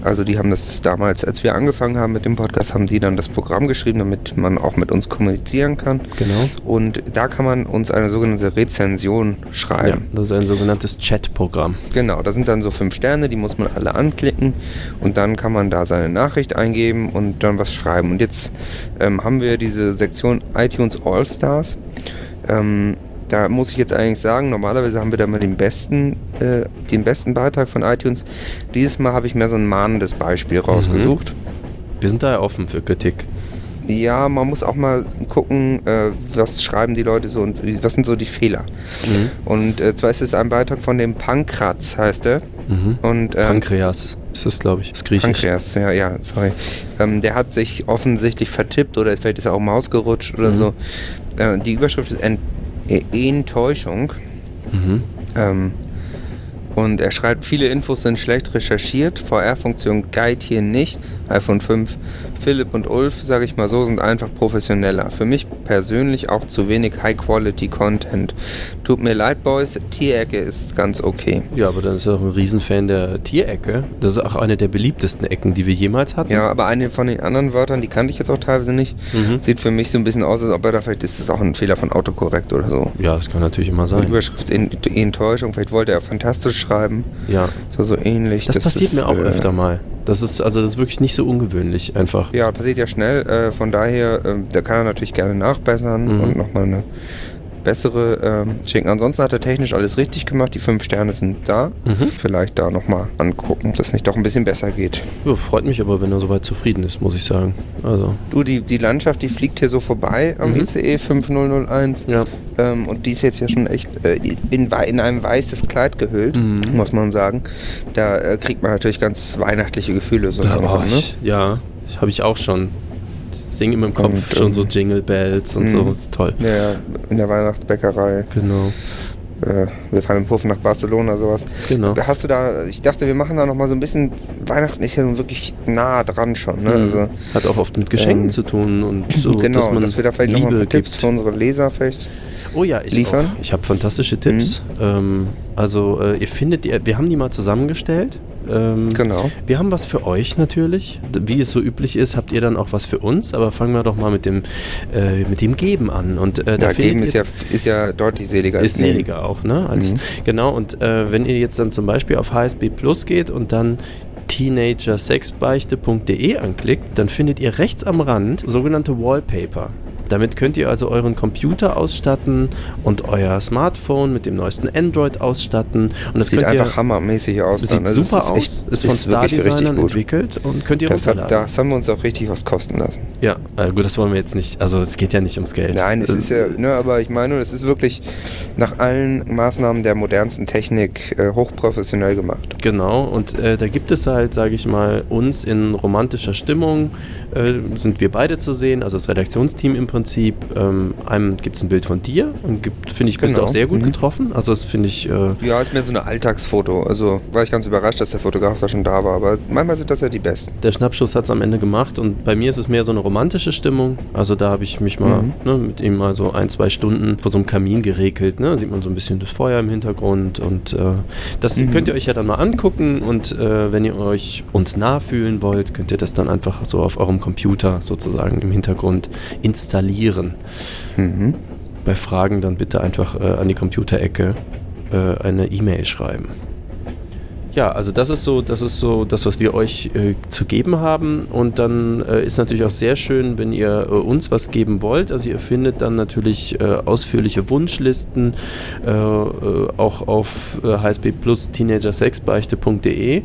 Also die haben das damals, als wir angefangen haben mit dem Podcast, haben die dann das Programm geschrieben, damit man auch mit uns kommunizieren kann. Genau. Und da kann man uns eine sogenannte Rezension Ja, schreiben. das ist ein sogenanntes Chat-Programm. Genau, da sind dann so fünf Sterne, die muss man alle anklicken und dann kann man da seine Nachricht eingeben und dann was schreiben. Und jetzt ähm, haben wir diese Sektion iTunes All Stars. Ähm, da muss ich jetzt eigentlich sagen, normalerweise haben wir da mal den besten, äh, den besten Beitrag von iTunes. Dieses Mal habe ich mir so ein mahnendes Beispiel rausgesucht. Wir sind da ja offen für Kritik. Ja, man muss auch mal gucken, äh, was schreiben die Leute so und was sind so die Fehler. Mhm. Und äh, zwar ist es ein Beitrag von dem Pankratz, heißt er. Mhm. Und, ähm, Pankreas ist das, glaube ich. Das ist griechisch. Pankreas, ja, ja, sorry. Ähm, der hat sich offensichtlich vertippt oder vielleicht ist er auch Maus gerutscht oder Mhm. so. Äh, die Überschrift ist Ent äh, Enttäuschung. Mhm. Ähm, und er schreibt, viele Infos sind schlecht recherchiert. VR-Funktion Guide hier nicht. iPhone 5. Philipp und Ulf, sage ich mal so, sind einfach professioneller. Für mich persönlich auch zu wenig High-Quality-Content. Tut mir leid, Boys. Tierecke ist ganz okay. Ja, aber dann ist er auch ein Riesenfan der Tierecke. Das ist auch eine der beliebtesten Ecken, die wir jemals hatten. Ja, aber eine von den anderen Wörtern, die kannte ich jetzt auch teilweise nicht. Mhm. Sieht für mich so ein bisschen aus, als ob er da vielleicht ist es auch ein Fehler von Autokorrekt oder so. Ja, das kann natürlich immer Die sein. Überschrift in, Enttäuschung, vielleicht wollte er fantastisch schreiben. Ja. So, so ähnlich. Das, passiert ist, mir auch äh, öfter mal. Das ist also das ist wirklich nicht so ungewöhnlich einfach. Ja, passiert ja schnell. Äh, von daher, äh, da kann er natürlich gerne nachbessern Mhm. und nochmal eine bessere ähm, schicken. Ansonsten hat er technisch alles richtig gemacht. Die fünf Sterne sind da. Mhm. Vielleicht da nochmal angucken, dass es nicht doch ein bisschen besser geht. Ja, freut mich aber, wenn er soweit zufrieden ist, muss ich sagen. Also. Du, die, die Landschaft, die fliegt hier so vorbei am Mhm. ICE 5001. Ja. Ähm, und die ist jetzt ja schon echt äh, in, in ein weißes Kleid gehüllt, Mhm. muss man sagen. Da äh, kriegt man natürlich ganz weihnachtliche Gefühle so Ja, langsam, ne? ja, habe ich auch schon. Ich singe immer im Kopf Und, schon ähm, so Jingle Bells und mhm. so. Ist toll. Ja, in der Weihnachtsbäckerei. Genau. Äh, wir fahren im Puff nach Barcelona, sowas. Genau. Da Hast du da, ich dachte, wir machen da nochmal so ein bisschen, Weihnachten ist ja nun wirklich nah dran schon, ne? Mhm. Also, Hat auch oft mit Geschenken ähm, zu tun und so, genau, dass man dass wir da vielleicht nochmal Tipps für unsere Leser vielleicht. Oh ja, ich liefern. auch. Ich habe fantastische Tipps. Ähm, also äh, ihr findet, die, wir haben die mal zusammengestellt. Ähm, Genau. Wir haben was für euch natürlich. Wie es so üblich ist, habt ihr dann auch was für uns. Aber fangen wir doch mal mit dem, äh, mit dem Geben an. Und äh, Ja, geben ist ja, ist ja deutlich seliger ist seliger auch, ne? Als, Mhm. Genau, und äh, wenn ihr jetzt dann zum Beispiel auf HSB Plus geht und dann teenagersexbeichte.de anklickt, dann findet ihr rechts am Rand sogenannte Wallpaper. Damit könnt ihr also euren Computer ausstatten und euer Smartphone mit dem neuesten Android ausstatten. Und das Sieht könnt ihr, einfach hammermäßig aus. das dann. sieht Also es super ist aus, echt- ist von ist Star wirklich richtig Designern gut. entwickelt und könnt ihr Das, hat, das haben wir uns auch richtig was kosten lassen. Ja, äh, gut, das wollen wir jetzt nicht, also es geht ja nicht ums Geld. Nein, es Äh, ist ja, ne, aber ich meine, es ist wirklich nach allen Maßnahmen der modernsten Technik äh, hochprofessionell gemacht. Genau, und äh, da gibt es halt, sage ich mal, uns in romantischer Stimmung, äh, sind wir beide zu sehen, also das Redaktionsteam im Prinzip. Ähm, einem gibt es ein Bild von dir und finde ich, bist du Genau, auch sehr gut mhm. getroffen. Also das finde ich, äh, Ja, ist mehr so eine Alltagsfoto. Also war ich ganz überrascht, dass der Fotograf da schon da war. Aber manchmal sind das ja die besten. der Schnappschuss hat es am Ende gemacht und bei mir ist es mehr so eine romantische Stimmung. Also da habe ich mich mal Mhm. ne, mit ihm mal so ein, zwei Stunden vor so einem Kamin geregelt. Ne? Da sieht man so ein bisschen das Feuer im Hintergrund und äh, das Mhm. könnt ihr euch ja dann mal angucken und äh, wenn ihr euch uns nah fühlen wollt, könnt ihr das dann einfach so auf eurem Computer sozusagen im Hintergrund installieren. Mhm. Bei Fragen dann bitte einfach äh, an die Computerecke äh, eine E-Mail schreiben. Ja, also das ist so, das ist so das, was wir euch äh, zu geben haben. Und dann äh, ist natürlich auch sehr schön, wenn ihr äh, uns was geben wollt. Also ihr findet dann natürlich äh, ausführliche Wunschlisten, äh, äh, auch auf äh, HSB Plus teenagersexbeichte.de.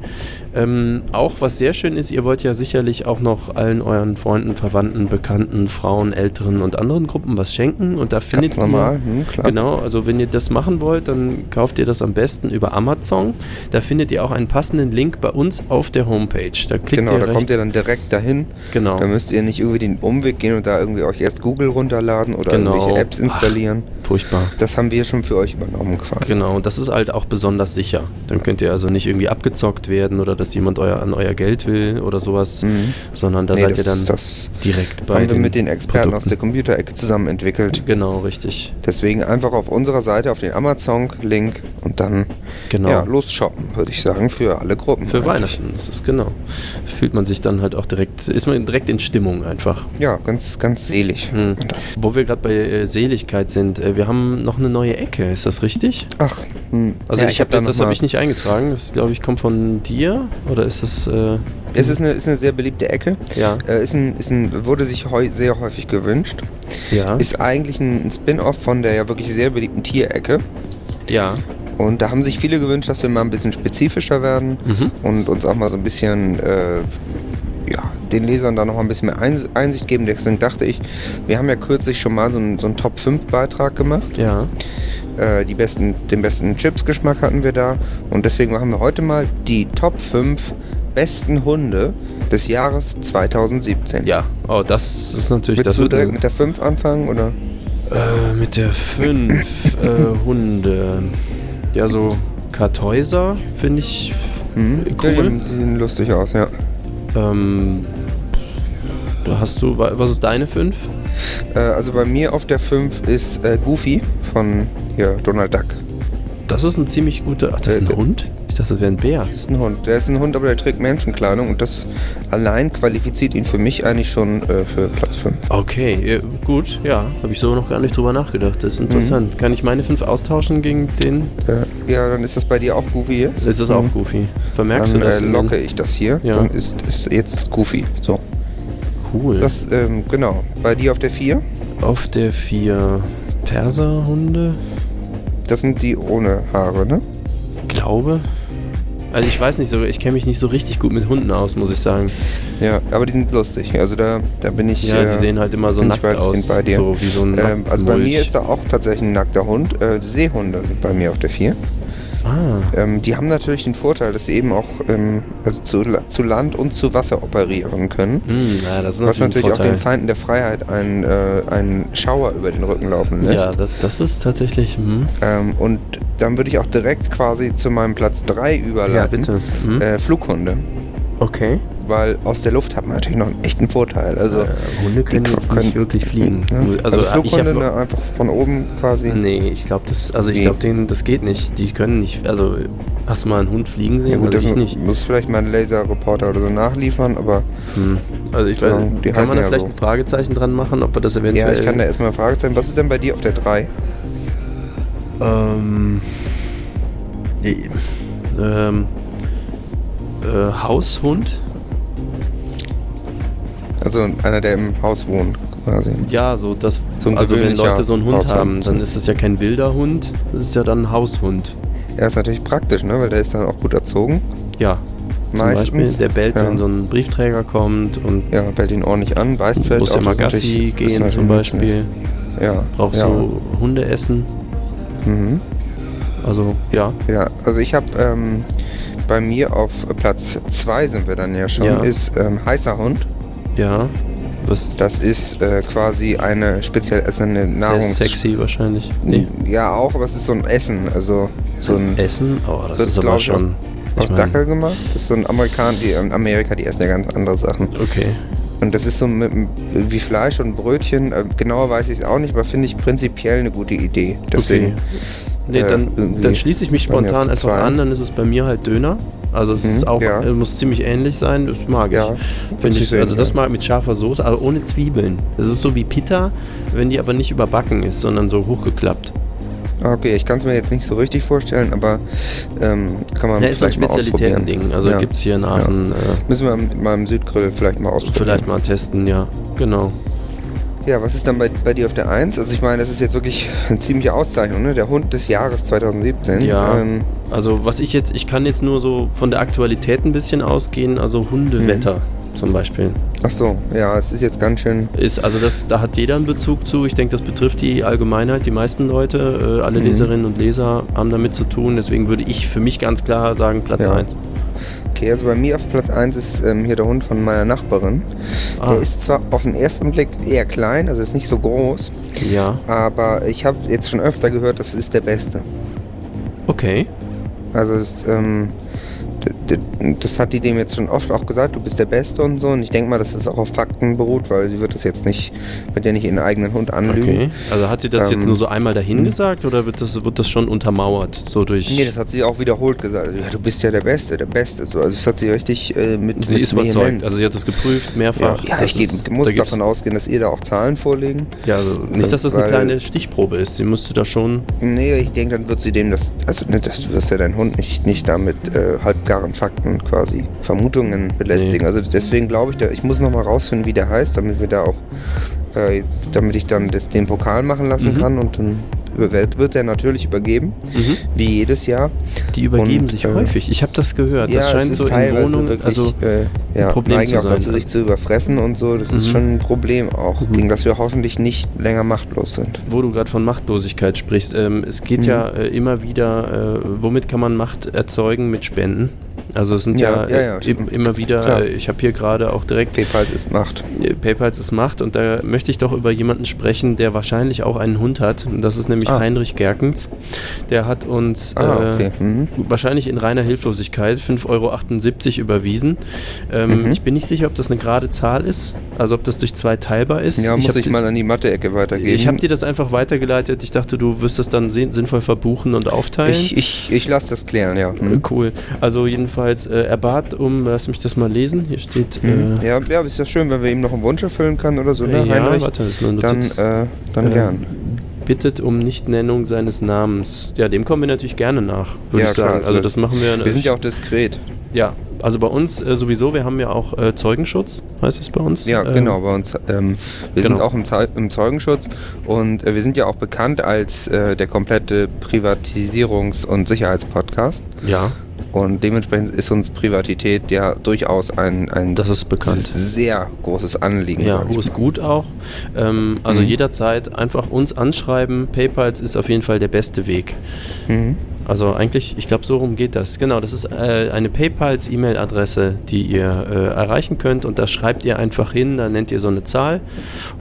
Ähm, auch was sehr schön ist, ihr wollt ja sicherlich auch noch allen euren Freunden, Verwandten, Bekannten, Frauen, Älteren und anderen Gruppen was schenken. Und da findet Ganz normal, ihr hm, klar. Genau, also wenn ihr das machen wollt, dann kauft ihr das am besten über Amazon. Da findet ihr auch einen passenden Link bei uns auf der Homepage. Da klickt Genau, ihr da kommt ihr dann direkt dahin. Genau. Da müsst ihr nicht irgendwie den Umweg gehen und da irgendwie euch erst Google runterladen oder Genau. irgendwelche Apps installieren. Furchtbar. Das haben wir schon für euch übernommen quasi. Genau, und das ist halt auch besonders sicher. Dann könnt ihr also nicht irgendwie abgezockt werden oder dass jemand euer, an euer Geld will oder sowas, Mhm. sondern da Nee, seid das, ihr dann das direkt bei haben wir mit den Experten aus Produkten. der Computerecke zusammen entwickelt. Genau, richtig. Deswegen einfach auf unserer Seite auf den Amazon-Link und dann Genau. ja, los shoppen, würde ich sagen, für alle Gruppen. Für eigentlich. Weihnachten, das ist genau. Fühlt man sich dann halt auch direkt, ist man direkt in Stimmung einfach. Ja, ganz, ganz selig. Hm. Wo wir gerade bei äh, Seligkeit sind, äh, wir haben noch eine neue Ecke, ist das richtig? Ach, hm. Also ja, ich habe da das habe ich nicht eingetragen. Das glaube ich kommt von dir oder ist das? Äh, Es ist eine, ist eine sehr beliebte Ecke. ja, Äh, ist ein, ist ein, wurde sich heu, sehr häufig gewünscht. ja, Ist eigentlich ein, ein Spin-off von der ja wirklich sehr beliebten Tierecke. ja. Und da haben sich viele gewünscht, dass wir mal ein bisschen spezifischer werden Mhm. und uns auch mal so ein bisschen, äh, ja, den Lesern da noch mal ein bisschen mehr Eins- Einsicht geben. Deswegen dachte ich, wir haben ja kürzlich schon mal so einen, so einen Top-5-Beitrag gemacht. Ja, Äh, die besten, den besten Chips-Geschmack hatten wir da. Und deswegen machen wir heute mal die Top 5 besten Hunde des Jahres 2017. ja. Oh, das ist natürlich Willst das du direkt mit der 5 anfangen? Oder? äh, mit der 5 äh, Hunde. Ja, so Kartäuser finde ich Mhm. cool. Die sehen lustig aus, ja. Ähm, da hast du, wa- was ist deine 5? Äh, also bei mir auf der 5 ist äh, Goofy von ja, Donald Duck. Das ist ein ziemlich guter. Ach, das ist Äh, ein Hund? Ich dachte, das wäre ein Bär. Das ist ein Hund. Der ist ein Hund, aber der trägt Menschenkleidung und das allein qualifiziert ihn für mich eigentlich schon äh, für Platz 5. Okay, äh, gut, ja. Habe ich so noch gar nicht drüber nachgedacht. Das ist interessant. Kann ich meine 5 austauschen gegen den? Äh, ja, dann ist das bei dir auch Goofy jetzt. Ist das auch Mhm. Goofy? Vermerkst Dann du das? äh, in locke ich das hier. Ja. Dann ist, ist jetzt Goofy. So. Cool. Das, ähm, genau. Bei dir auf der 4, Auf der 4 Perserhunde, das sind die ohne Haare, ne? glaube. Also ich weiß nicht so, ich kenne mich nicht so richtig gut mit Hunden aus, muss ich sagen. Ja, aber die sind lustig. Also da, da bin ich. Ja, äh, die sehen halt immer so nackt aus. bei dir. So wie so ein Ähm, also bei mir ist da auch tatsächlich ein nackter Hund. Äh, Seehunde sind bei mir auf der 4. Ah, Ähm, die haben natürlich den Vorteil, dass sie eben auch ähm, also zu, zu Land und zu Wasser operieren können. hm, ja, ist Was natürlich auch den. Feinden der Freiheit einen, äh, einen Schauer über den Rücken laufen lässt. Ja, das, das ist tatsächlich. Hm. Ähm, und dann würde ich auch direkt quasi zu meinem Platz 3 überleiten. Ja, bitte. Hm. Äh, Flughunde. Okay. Weil aus der Luft hat man natürlich noch einen echten Vorteil. Also, Äh, Hunde können jetzt können- nicht wirklich fliegen. ja, Also, also, ich Flughunde ne, einfach von oben quasi. Nee, ich glaube das. Also ich Wie? glaube denen, das geht nicht. Die können nicht. Also hast du mal einen Hund fliegen sehen? Ja gut, also das ich nicht. muss vielleicht mal ein Laserreporter oder so nachliefern, aber Hm. Also ich weiß, Ja, kann man da ja vielleicht so. ein Fragezeichen dran machen, ob wir das eventuell. ja, ich kann da erstmal eine Frage stellen. Was ist denn bei dir auf der 3? Ähm, äh, ähm, äh, Haushund? Also einer, der im Haus wohnt, quasi. Ja, so das. So also wenn Leute so einen Hund Haushund. haben, dann ist es ja kein wilder Hund, das ist ja dann ein Haushund. Ja, ist natürlich praktisch, ne? Weil der ist dann auch gut erzogen. Ja. Zum Meistens. Beispiel, der bellt, Ja. wenn so ein Briefträger kommt und Ja, bellt ihn ordentlich an, beißt vielleicht muss ja auch, mal Gassi gehen zum. Beispiel. Ja. Braucht ja. so Hundeessen. Mhm. Also ja. Ja, also ich habe ähm, bei mir auf Platz 2 sind wir dann ja schon, Ja. ist ähm, heißer Hund. Ja. Was Das ist äh, quasi eine speziell essende sehr Nahrungs... sexy wahrscheinlich. Nee. Ja, auch, aber es ist so ein Essen, also so ein... Essen? Oh, das wird, ist aber schon. Aus ich mein, Dackel gemacht. Das ist so ein Amerikaner, die in Amerika, die essen ja ganz andere Sachen. Okay. Und das ist so mit, wie Fleisch und Brötchen. Äh, genauer weiß ich es auch nicht, aber finde ich prinzipiell eine gute Idee. Deswegen, okay. Nee, äh, dann, dann schließe ich mich spontan einfach zwei. an, dann ist es bei mir halt Döner. Also es ist Mhm, auch, ja. äh, muss ziemlich ähnlich sein, das mag ich. Ja, Finde ich, also das ja. mag mit scharfer Soße, aber ohne Zwiebeln. Das ist so wie Pita, wenn die aber nicht überbacken ist, sondern so hochgeklappt. okay, ich kann es mir jetzt nicht so richtig vorstellen, aber ähm, kann man Ja, ist so ein vielleicht mal ausprobieren. Spezialitäten-Ding. Also Ja. gibt es hier in Aachen äh, Müssen wir mal im Südgrill vielleicht mal ausprobieren. vielleicht mal testen, ja. Genau. Ja, was ist dann bei, bei dir auf der 1? Also ich meine, das ist jetzt wirklich eine ziemliche Auszeichnung, ne? Der Hund des Jahres 2017. Ja. Ähm, Also was ich jetzt, ich kann jetzt nur so von der Aktualität ein bisschen ausgehen, also Hundewetter Mhm. zum Beispiel. ach so, ja, es ist jetzt ganz schön... Ist, also das, da hat jeder einen Bezug zu. Ich denke, das betrifft die Allgemeinheit, die meisten Leute, äh, alle Mhm. Leserinnen und Leser haben damit zu tun. Deswegen würde ich für mich ganz klar sagen, Platz Ja. 1. Okay, also bei mir auf Platz 1 ist ähm, hier der Hund von meiner Nachbarin. Ah, Der ist zwar auf den ersten Blick eher klein, also ist nicht so groß, ja, aber ich habe jetzt schon öfter gehört, das ist der Beste. okay. Also es, ähm, das hat die dem jetzt schon oft auch gesagt, du bist der Beste und so. Und ich denke mal, dass das auch auf Fakten beruht, weil sie wird das jetzt nicht, wird ja nicht ihren eigenen Hund anlügen. Okay. Also hat sie das jetzt Ähm, nur so einmal dahin gesagt oder wird das, wird das schon untermauert? So durch. Nee, das hat sie auch wiederholt gesagt. Ja, du bist ja der Beste, der Beste. So, also das hat sie richtig äh, mit sie mit ist überzeugt. Vehemenz. Also sie hat das geprüft, ja, mehrfach. ja Das ich ist- muss da davon ausgehen, dass ihr da auch Zahlen vorlegen. Ja, also nicht, dass das eine kleine Stichprobe ist. Sie müsste da schon. Nee, ich denke, dann wird sie dem das, also ne, das wirst ja deinen Hund nicht, nicht damit äh, halbgaren Fakten quasi Vermutungen belästigen. Also deswegen glaube ich, da, ich muss noch mal rausfinden, wie der heißt, damit wir da auch, äh, damit ich dann das, den Pokal machen lassen Mhm. kann und dann wird, wird er natürlich übergeben, Mhm. wie jedes Jahr. Die übergeben Und, sich äh, häufig. Ich habe das gehört. ja, das scheint ist so in Wohnungen. wirklich, Also äh, ja, Problem neigen zu auch sein. dazu, sich zu überfressen und so. Das ist Mhm. schon ein Problem auch, Mhm. gegen das wir hoffentlich nicht länger machtlos sind. Wo du gerade von Machtlosigkeit sprichst, ähm, es geht Mhm. ja äh, immer wieder, äh, womit kann man Macht erzeugen mit Spenden? Also es sind ja, Ja, ja, ja, äh, im- immer wieder, Klar. äh, ich habe hier gerade auch direkt PayPal ist Macht. PayPal ist Macht und da möchte ich doch über jemanden sprechen, der wahrscheinlich auch einen Hund hat. Das ist nämlich Ah. Heinrich Gerkens. Der hat uns Ah, äh, okay. Mhm. wahrscheinlich in reiner Hilflosigkeit 5,78 Euro überwiesen. Ähm, Mhm. Ich bin nicht sicher, ob das eine gerade Zahl ist, also ob das durch zwei teilbar ist. Ja, muss ich die- mal an die Mathe-Ecke weitergeben. ich habe dir das einfach weitergeleitet. Ich dachte, du wirst das dann sinn- sinnvoll verbuchen und aufteilen. Ich, ich, ich lasse das klären, ja. Mhm. Cool. Also jedenfalls, äh, er bat um, lass mich das mal lesen. Hier steht, Mhm. äh, Ja, ja, ist ja schön, wenn wir ihm noch einen Wunsch erfüllen können oder so, ne, ja, Heinrich? warte, das ist eine dann, Notiz. äh, dann Äh, gern. Bittet um Nichtnennung seines Namens. Ja, dem kommen wir natürlich gerne nach, würde Ja, ich sagen. klar, also also das machen wir. Wir sind ja auch diskret. ja, also bei uns äh, sowieso. Wir haben ja auch äh, Zeugenschutz, heißt es bei uns. Ja, Ähm, genau, bei uns. Ähm, wir genau. sind auch im, Zeu im Zeugenschutz und äh, wir sind ja auch bekannt als äh, der komplette Privatisierungs- und Sicherheitspodcast. Ja. Und dementsprechend ist uns Privatität ja durchaus ein, ein Das ist bekannt. sehr großes Anliegen. Ja, hohes mal. Gut auch. Ähm, also Mhm. jederzeit einfach uns anschreiben. PayPal ist auf jeden Fall der beste Weg. Mhm. Also eigentlich, ich glaube, so rum geht das. Genau, das ist äh, eine PayPals E-Mail-Adresse, die ihr äh, erreichen könnt und da schreibt ihr einfach hin, da nennt ihr so eine Zahl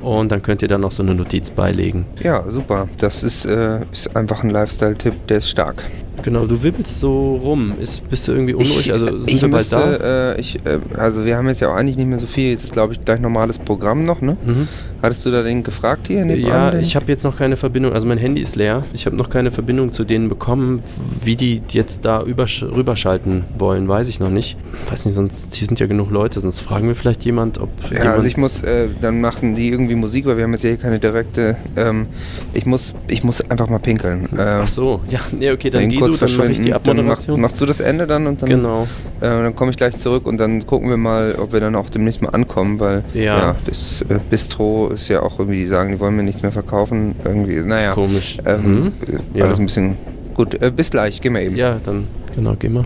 und dann könnt ihr da noch so eine Notiz beilegen. Ja, super. Das ist, äh, ist einfach ein Lifestyle-Tipp, der ist stark. Genau, du wibbelst so rum. Ist, bist du irgendwie unruhig? Ich, also sind ich wir bald müsste, da? äh, ich, äh, also wir haben jetzt ja auch eigentlich nicht mehr so viel. Jetzt ist, glaube ich, gleich normales Programm noch, ne? Mhm. Hattest du da den gefragt hier? Ja, den? ich habe jetzt noch keine Verbindung, also mein Handy ist leer. Ich habe noch keine Verbindung zu denen bekommen. Wie die jetzt da übersch rüberschalten wollen, weiß ich noch nicht. Weiß nicht, sonst hier sind ja genug Leute, sonst fragen wir vielleicht jemand, ob Ja, jemand also ich muss, äh, dann machen die irgendwie Musik, weil wir haben jetzt hier keine direkte. Ähm, ich muss, ich muss einfach mal pinkeln. Ähm, Ach so, ja, nee, okay, dann geh du, dann mache ich die Dann mach, Abmoderation. machst du das Ende dann und dann, Genau. äh, dann komme ich gleich zurück und dann gucken wir mal, ob wir dann auch demnächst mal ankommen, weil Ja. das äh, Bistro ist ja auch irgendwie, die sagen, die wollen mir nichts mehr verkaufen. Irgendwie, naja. Komisch. Ähm, Mhm. äh, Ja. Alles ein bisschen. Gut, äh, bis gleich, gehen wir eben. Ja, dann, genau, geh mal.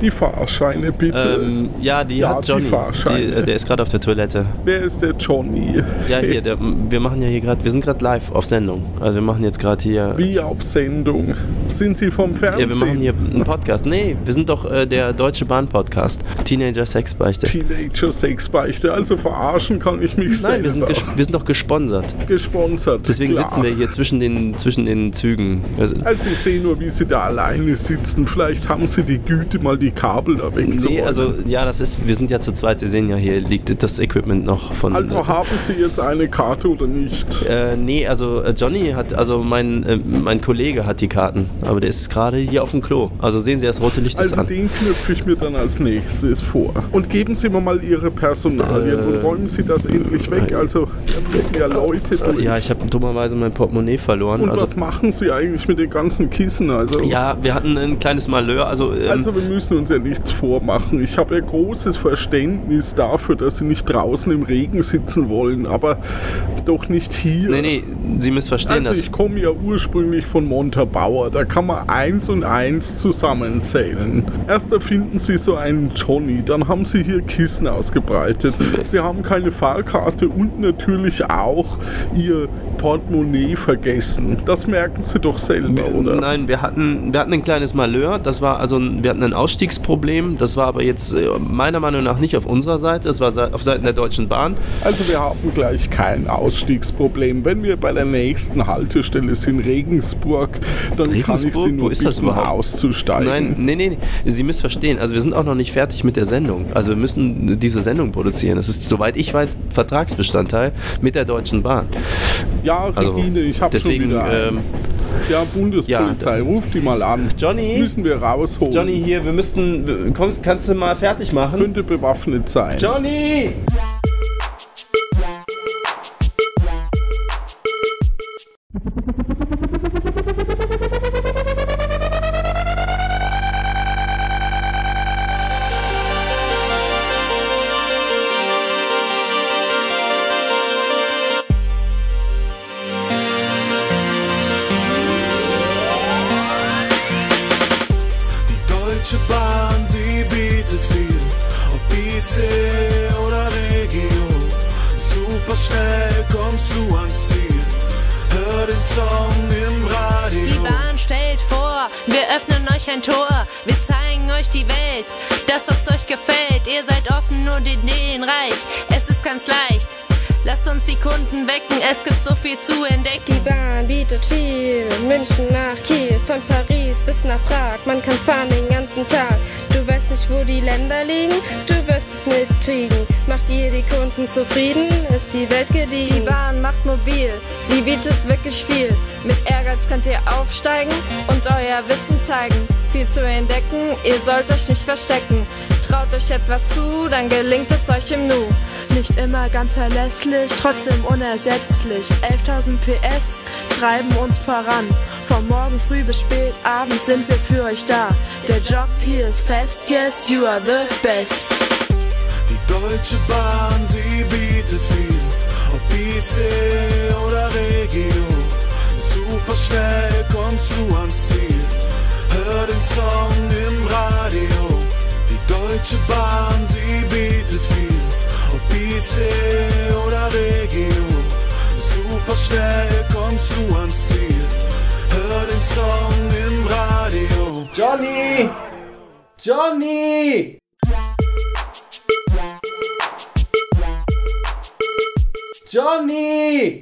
Die Fahrscheine bitte. Ähm, ja, die Ja, hat die Johnny. Fahrscheine. Die, äh, der ist gerade auf der Toilette. Wer ist der Johnny? Ja, hier, der, wir machen ja hier gerade, wir sind gerade live auf Sendung. Also wir machen jetzt gerade hier. Wie auf Sendung? Sind Sie vom Fernsehen? Ja, wir machen hier einen Podcast. Nee, wir sind doch äh, der Deutsche Bahn Podcast. Teenager Sexbeichte. Teenager Sexbeichte. Also verarschen kann ich mich Nein, wir sind, wir sind doch gesponsert. gesponsert. Deswegen klar. sitzen wir hier zwischen den, zwischen den Zügen. Also, Also ich sehe nur, wie Sie da alleine sitzen. Vielleicht haben Sie die Güte, mal die Kabel da wegzuräumen. nee, also ja, das ist, wir sind ja zu zweit. Sie sehen ja, hier liegt das Equipment noch von. Also haben Sie jetzt eine Karte oder nicht? äh, nee, also äh, Johnny hat, also mein, äh, mein Kollege hat die Karten, aber der ist gerade hier auf dem Klo. Also sehen Sie, das rote Licht ist Also an. den knüpfe ich mir dann als nächstes vor. Und geben Sie mir mal Ihre Personalien Äh, und räumen Sie das endlich weg. Also ja Leute durch. Ja, ich habe dummerweise mein Portemonnaie verloren. und also, was machen Sie eigentlich mit den ganzen Kissen? Also, ja, wir hatten ein kleines Malheur. Also, ähm, also wir müssen uns ja nichts vormachen. Ich habe ja großes Verständnis dafür, dass Sie nicht draußen im Regen sitzen wollen, aber doch nicht hier. nee, nee, Sie missverstehen Also das. ich komme ja ursprünglich von Montabaur. Da kann man eins und eins zusammenzählen. Erst erfinden Sie so einen Johnny, dann haben Sie hier Kissen ausgebreitet. Sie haben keine Fahrkarte und natürlich auch Ihr Portemonnaie vergessen. Das merken Sie doch selber, oder? Nein, wir hatten, wir hatten ein kleines Malheur. Das war also, wir hatten ein Ausstiegsproblem. Das war aber jetzt äh, meiner Meinung nach nicht auf unserer Seite. Das war auf Seiten der Deutschen Bahn. Also wir haben gleich kein Ausstiegsproblem. Wenn wir bei der nächsten Haltestelle sind, Regensburg, dann kann ich Regensburg? Sie nur Wo ist bitten, auszusteigen. Nein, nee, nee, nee, Sie missverstehen. Also wir sind auch noch nicht fertig mit der Sendung. Also wir müssen diese Sendung produzieren. Das ist, soweit ich weiß, Vertragsbestandteil mit der Deutschen Bahn. Ja, Also Regine, ich habe schon wieder ähm, Ja, Bundespolizei, Ja. ruf die mal an. Johnny? Müssen wir rausholen. Johnny hier, wir müssten, komm, kannst du mal fertig machen? Könnte bewaffnet sein. Johnny! Die Bahn bietet viel, München nach Kiel, von Paris bis nach Prag. Man kann fahren den ganzen Tag. Du weißt nicht, wo die Länder liegen, du wirst es mitkriegen. Macht ihr die Kunden zufrieden, ist die Welt gediegen. Die Bahn macht mobil, sie bietet wirklich viel. Mit Ehrgeiz könnt ihr aufsteigen und euer Wissen zeigen. Viel zu entdecken, ihr sollt euch nicht verstecken. Traut euch etwas zu, dann gelingt es euch im Nu. Nicht immer ganz verlässlich, trotzdem unersetzlich. 11.000 PS treiben uns voran. Von morgen früh bis spät abends sind wir für euch da. Der Job hier ist fest, yes, you are the best. Die Deutsche Bahn, sie bietet viel, ob ob IC oder Regio. Super schnell kommst du ans Ziel. Hör den Song im Radio. Deutsche Bahn, sie bietet viel. Ob IC oder Regio. Super schnell kommst du ans Ziel. Hör den Song im Radio. Johnny! Johnny! Johnny!